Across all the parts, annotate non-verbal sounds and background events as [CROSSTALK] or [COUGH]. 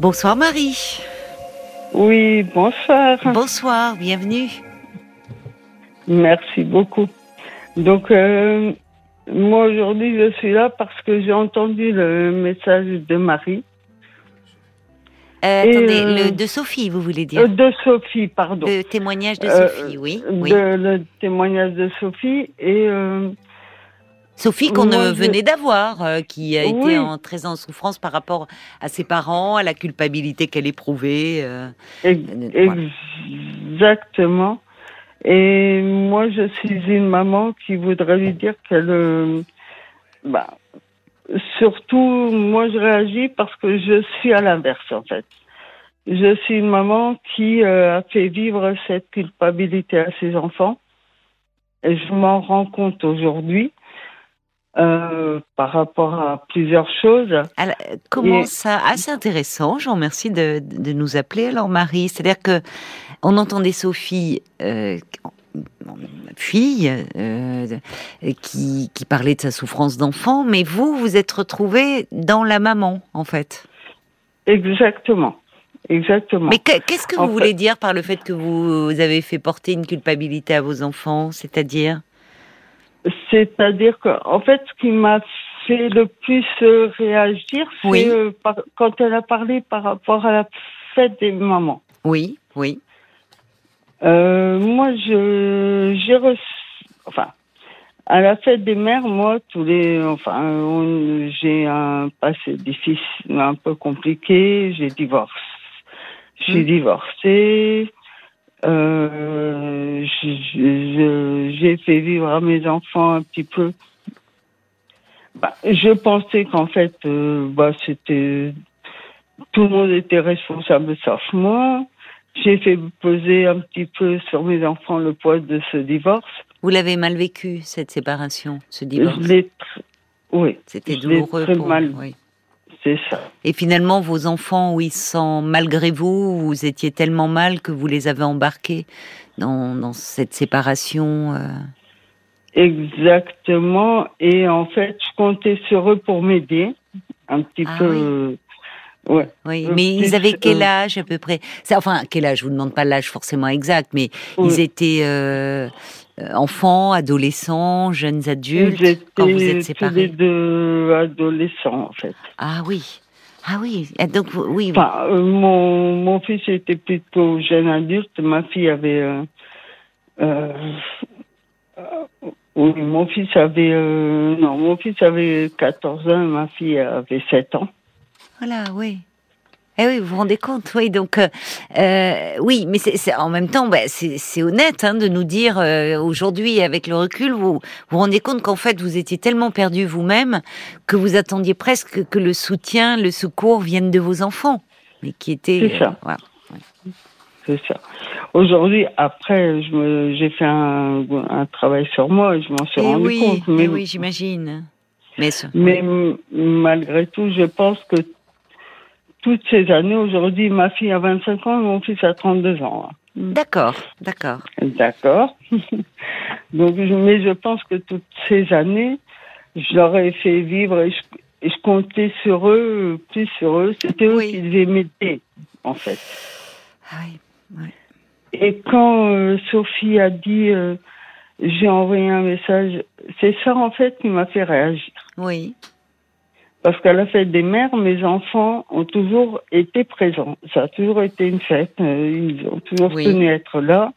Bonsoir Marie. Oui, bonsoir. Bonsoir, bienvenue. Merci beaucoup. Donc, euh, moi aujourd'hui, je suis là parce que j'ai entendu le message de Marie. Euh, Et, attendez, euh, le, de Sophie, vous voulez dire? Euh, de Sophie, pardon. Le témoignage de Euh, Sophie, oui. oui. De- le témoignage de Sophie. Et euh, Sophie qu'on moi, euh, je- venait d'avoir, euh, qui a Oui. été en, très en souffrance par rapport à ses parents, à la culpabilité qu'elle éprouvait. euh. exactement. Et moi, je suis une maman qui voudrait lui dire qu'elle. euh, bah, surtout, moi, je réagis parce que je suis à l'inverse, en fait. Je suis une maman qui euh, a fait vivre cette culpabilité à ses enfants. Et je m'en rends compte aujourd'hui euh, par rapport à plusieurs choses. Alors, comment Et- ça Assez intéressant. Je vous remercie de, de nous appeler. Alors Marie, c'est-à-dire que on entendait Sophie, euh, fille, euh, qui, qui parlait de sa souffrance d'enfant, mais vous, vous êtes retrouvée dans la maman, en fait. Exactement. Exactement. Mais que- qu'est-ce que En vous fait- voulez dire par le fait que vous avez fait porter une culpabilité à vos enfants C'est-à-dire? C'est-à-dire que, en fait, ce qui m'a fait le plus euh, réagir, c'est Oui. euh, quand elle a parlé par rapport à la fête des mamans. Oui, oui. Euh, moi, je j'ai reçu, enfin, à la fête des mères, moi, tous les, enfin, on- j'ai un passé difficile, un peu compliqué. J'ai divorcé, je suis Mm. divorcée. Euh, je- je- j'ai fait vivre à mes enfants un petit peu. Bah, je pensais qu'en fait, euh, bah, c'était tout le monde était responsable sauf moi. J'ai fait peser un petit peu sur mes enfants le poids de ce divorce. Vous l'avez mal vécu, cette séparation, ce divorce? Je l'ai tr- oui, C'était douloureux très pour mal. oui. c'est ça. Et finalement, vos enfants, oui, sans malgré vous, vous étiez tellement mal que vous les avez embarqués dans, dans cette séparation. euh. Exactement. Et en fait, je comptais sur eux pour m'aider un petit Ah peu. Ouais. Oui, Euh, mais plus, ils avaient quel euh, âge à peu près? Enfin, quel âge? Je vous demande pas l'âge forcément exact, mais Oui. ils étaient euh, enfants, adolescents, jeunes adultes Ils étaient quand vous êtes tous les séparés? deux adolescents, en fait. Ah oui, ah oui. Ah, Donc oui, Enfin, euh, mon, mon fils était plutôt jeune adulte. Ma fille avait. euh, euh, oui, mon fils avait. euh, non, mon fils avait 14 ans ma fille avait 7 ans. Voilà, oui. Eh oui, vous vous rendez compte, oui. Donc, euh, euh, oui, mais c'est en même temps, bah, c'est honnête hein, de nous dire euh, aujourd'hui, avec le recul, vous vous vous rendez compte qu'en fait, vous étiez tellement perdu vous-même que vous attendiez presque que le soutien, le secours viennent de vos enfants, mais qui étaient. C'est ça. euh, voilà. C'est ça. Aujourd'hui, après, j'ai fait un, un travail sur moi et je m'en suis Eh rendu oui, compte. eh Mais, oui, j'imagine. Mais, malgré tout, je pense que toutes ces années, aujourd'hui, ma fille a 25 ans mon fils a 32 ans. hein. d'accord, d'accord. D'accord. [LAUGHS] Donc, mais je pense que toutes ces années, je leur ai fait vivre et je, et je comptais sur eux, plus sur eux. C'était eux Oui. qui devaient m'aider, en fait. Ah oui. Et quand euh, Sophie a dit, euh, j'ai envoyé un message, c'est ça en fait qui m'a fait réagir. Oui, Parce qu'à la fête des mères, mes enfants ont toujours été présents. Ça a toujours été une fête. euh, ils ont toujours Oui. tenu à être là.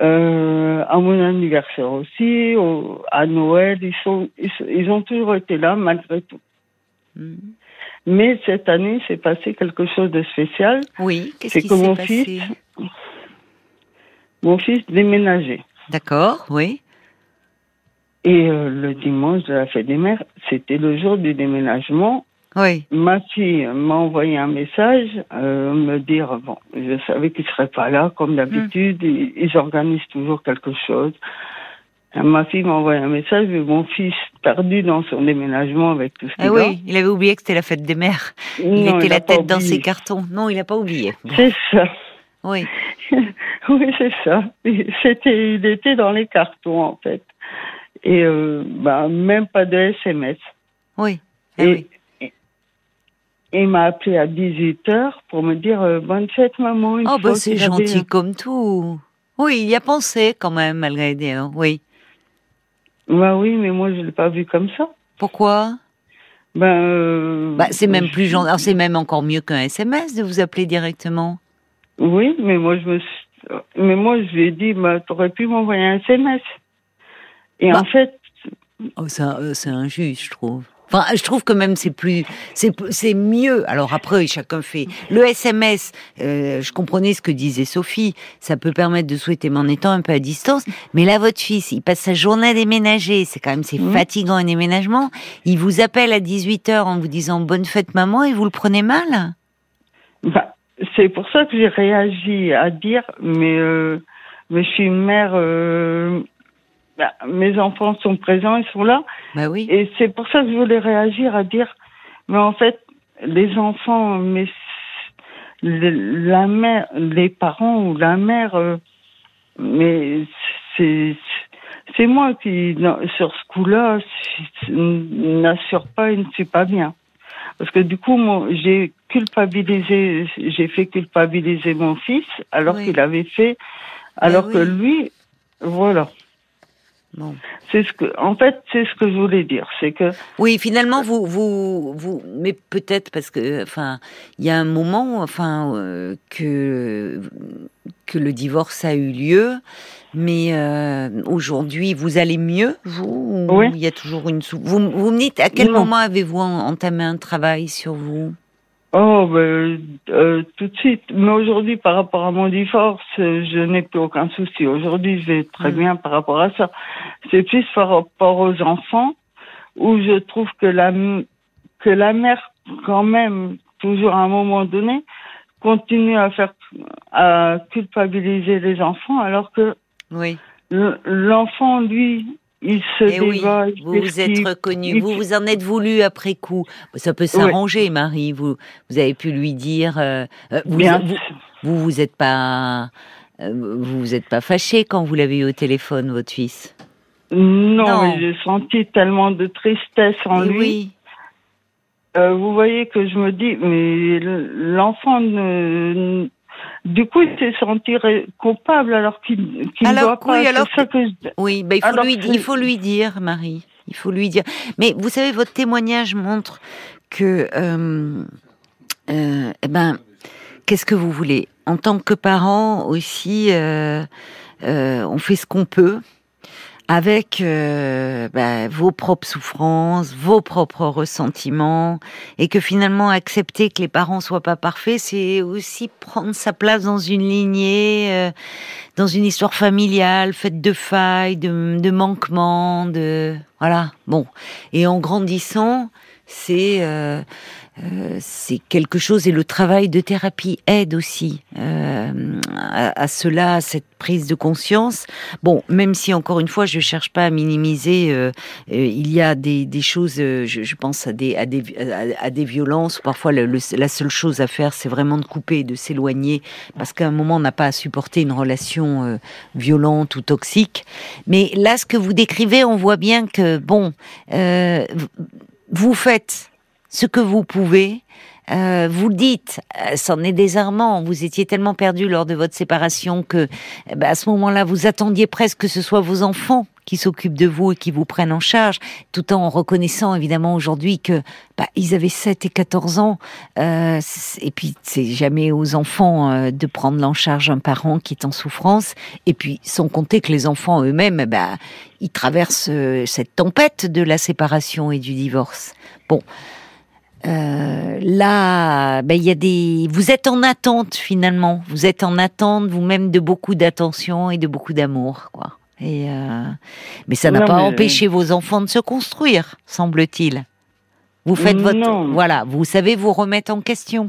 Euh, à mon anniversaire aussi, au- à Noël, ils, sont, ils, ont toujours été là malgré tout. Mhm. Mais cette année, c'est passé quelque chose de spécial. oui. Qu'est-ce C'est qui s'est passé? fils- Mon fils déménageait. D'accord, oui. Et euh, le dimanche de la fête des mères, c'était le jour du déménagement. Oui, Ma fille m'a envoyé un message, euh, me dire bon, je savais qu'il serait pas là comme d'habitude. Ils, ils organisent toujours quelque chose. Et ma fille m'a envoyé un message, mais mon fils perdu dans son déménagement avec tout ce qu'il ah a. oui, il avait oublié que c'était la fête des mères. Il Non, était la tête dans ses cartons. Non, il n'a pas oublié. C'est ça. Oui, [LAUGHS] oui, c'est ça. C'était, il était dans les cartons en fait. Et euh, bah, même pas de SMS. oui. Ah Et, oui. il m'a appelé à 18h pour me dire euh, bonne fête maman. Oh bah c'est gentil comme tout. Oui, il y a pensé quand même malgré les oui. Bah oui, mais moi je l'ai pas vu comme ça. Pourquoi? Ben euh, bah, c'est même plus gentil, c'est même encore mieux qu'un SMS de vous appeler directement. Oui, mais moi je me mais moi je lui ai dit bah t'aurais pu m'envoyer un SMS. Et Bah. en fait, Oh, ça, euh, c'est injuste, je trouve. Enfin, je trouve que même c'est plus, c'est mieux. Alors après, chacun fait le SMS. euh, je comprenais ce que disait Sophie. Ça peut permettre de souhaiter, mais en étant un peu à distance. Mais là, votre fils, il passe sa journée à déménager. C'est quand même c'est fatigant un déménagement. Il vous appelle à 18 h en vous disant bonne fête maman et vous le prenez mal? bah, c'est pour ça que j'ai réagi à dire mais euh, mais je suis une mère euh, mes enfants sont présents, ils sont là Bah oui. et c'est pour ça que je voulais réagir à dire mais en fait les enfants mais la mère les parents ou la mère euh, mais c'est c'est moi qui sur ce coup-là n'assure pas et ne suis pas bien parce que du coup j'ai culpabilisé j'ai fait culpabiliser mon fils alors Oui. qu'il avait fait alors que lui voilà Bon. c'est ce que en fait c'est ce que je voulais dire c'est que Oui, finalement, vous, vous, vous, mais peut-être parce que, enfin, il y a un moment, enfin, euh, que que le divorce a eu lieu, mais euh, aujourd'hui, vous allez mieux, vous ou Oui. Il y a toujours une sou- vous, vous me dites à quel Non. moment avez-vous en- entamé un travail sur vous? Oh, ben, euh, tout de suite. Mais aujourd'hui, par rapport à mon divorce, euh, je n'ai plus aucun souci. Aujourd'hui, je vais très Mm. bien par rapport à ça. C'est plus par rapport aux enfants, où je trouve que la, que la mère, quand même, toujours à un moment donné, continue à faire, à culpabiliser les enfants, alors que Oui. l'enfant, lui, il se Eh oui, débat. il vous vous êtes reconnu, vous vous en êtes voulu après coup. Ça peut s'arranger, Marie. Vous, vous avez pu lui dire. euh, euh, vous, Bien vous, vous vous êtes pas, euh, vous vous êtes pas fâché quand vous l'avez eu au téléphone, votre fils? Non, j'ai senti tellement de tristesse en Eh lui. oui, Euh, vous voyez que je me dis, mais l'enfant ne... Du coup, il s'est senti coupable alors qu'il qu'il ne doit pas. oui, alors ça que je... oui, ben il faut Alors, lui, c'est- il faut lui dire, Marie. Il faut lui dire. Mais vous savez, votre témoignage montre que, euh, euh, eh ben, qu'est-ce que vous voulez? En tant que parent aussi, euh, euh, on fait ce qu'on peut avec euh, bah, vos propres souffrances, vos propres ressentiments, et que finalement accepter que les parents soient pas parfaits, c'est aussi prendre sa place dans une lignée, euh, dans une histoire familiale faite de failles, de, manquements, de voilà. Bon, et en grandissant, c'est euh, euh, c'est quelque chose et le travail de thérapie aide aussi euh, à, à cela, à cette prise de conscience. Bon, même si encore une fois, je cherche pas à minimiser, euh, euh, il y a des, des choses, euh, je, je pense à des à des à, des violences. Parfois, le- le- la seule chose à faire, c'est vraiment de couper, de s'éloigner, parce qu'à un moment, on n'a pas à supporter une relation violente ou toxique. Mais là, ce que vous décrivez, on voit bien que bon, vous faites ce que vous pouvez. Euh, vous dites, euh, c'en est désarmant. Vous étiez tellement perdu lors de votre séparation que, eh ben, à ce moment-là, vous attendiez presque que ce soit vos enfants qui s'occupent de vous et qui vous prennent en charge, tout en reconnaissant évidemment aujourd'hui que bah, ils avaient 7 et 14 ans. Euh, et puis c'est jamais aux enfants euh, de prendre en charge un parent qui est en souffrance. Et puis sans compter que les enfants eux-mêmes, ben, ils traversent euh, cette tempête de la séparation et du divorce. Bon. Euh, là, ben, il y a des. Vous êtes en attente finalement. Vous êtes en attente vous-même de beaucoup d'attention et de beaucoup d'amour, quoi. Et euh, mais ça n'a pas mais- empêché vos enfants de se construire, semble-t-il. Vous faites votre. Non. Voilà, vous savez vous remettre en question.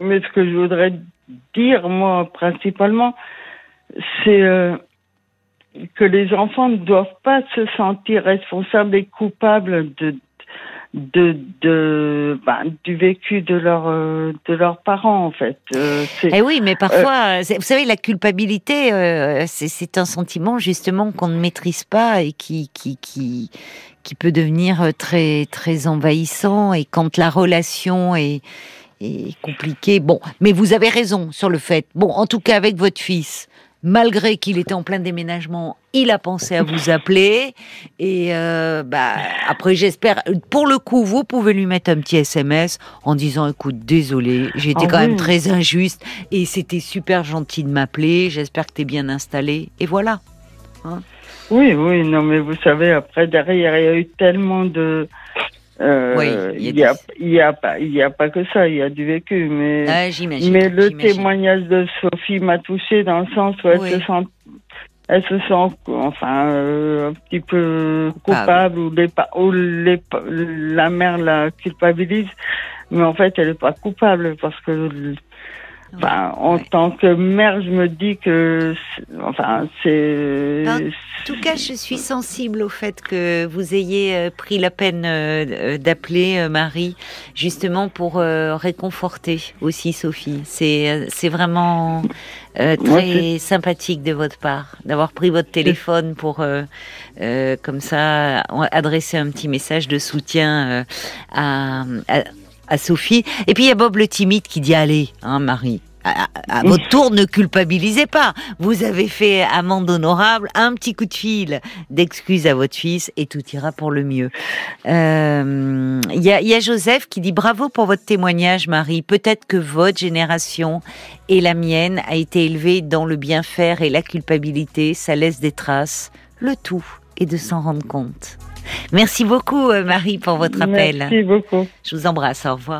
Mais ce que je voudrais dire, moi, principalement, c'est euh, que les enfants ne doivent pas se sentir responsables et coupables de, de, de bah, du vécu de leurs euh, de leurs parents en fait. Euh, eh oui, mais parfois, vous savez, la culpabilité, c'est un sentiment justement qu'on ne maîtrise pas et qui qui qui qui peut devenir très très envahissant et quand la relation est est compliquée. Bon, mais vous avez raison sur le fait. Bon, en tout cas avec votre fils malgré qu'il était en plein déménagement, il a pensé à vous appeler. Et euh, bah, après, j'espère, pour le coup, vous pouvez lui mettre un petit SMS en disant, écoute, désolé, j'ai été ah quand même très injuste et c'était super gentil de m'appeler. J'espère que tu es bien installé. Et voilà. Hein? oui, oui, non, mais vous savez, après, derrière, il y a eu tellement de euh, il n'y a, a, y a pas que ça, il y a du vécu. Mais, ah, mais le témoignage de Sophie m'a touché dans le sens où elle se sent, elle se sent, enfin, euh, un petit peu coupable ou, les, ou les, la mère la culpabilise. Mais en fait, elle n'est pas coupable parce que en tant que mère, je me dis que, enfin, c'est. En tout cas, je suis sensible au fait que vous ayez euh, pris la peine euh, euh, d'appeler Marie, justement pour réconforter aussi Sophie. C'est c'est vraiment très sympathique de votre part d'avoir pris votre téléphone pour comme ça adresser un petit message de soutien à, à à Sophie. Et puis il y a Bob le timide qui dit allez, hein, Marie. À, votre tour, ne culpabilisez pas. Vous avez fait amende honorable, un petit coup de fil d'excuses à votre fils et tout ira pour le mieux. Euh, il y, a, y a Joseph qui dit bravo pour votre témoignage, Marie. Peut-être que votre génération et la mienne a été élevée dans le bien faire et la culpabilité. Ça laisse des traces. Le tout est de s'en rendre compte. Merci beaucoup, euh, Marie, pour votre appel. Merci beaucoup. Je vous embrasse. Au revoir.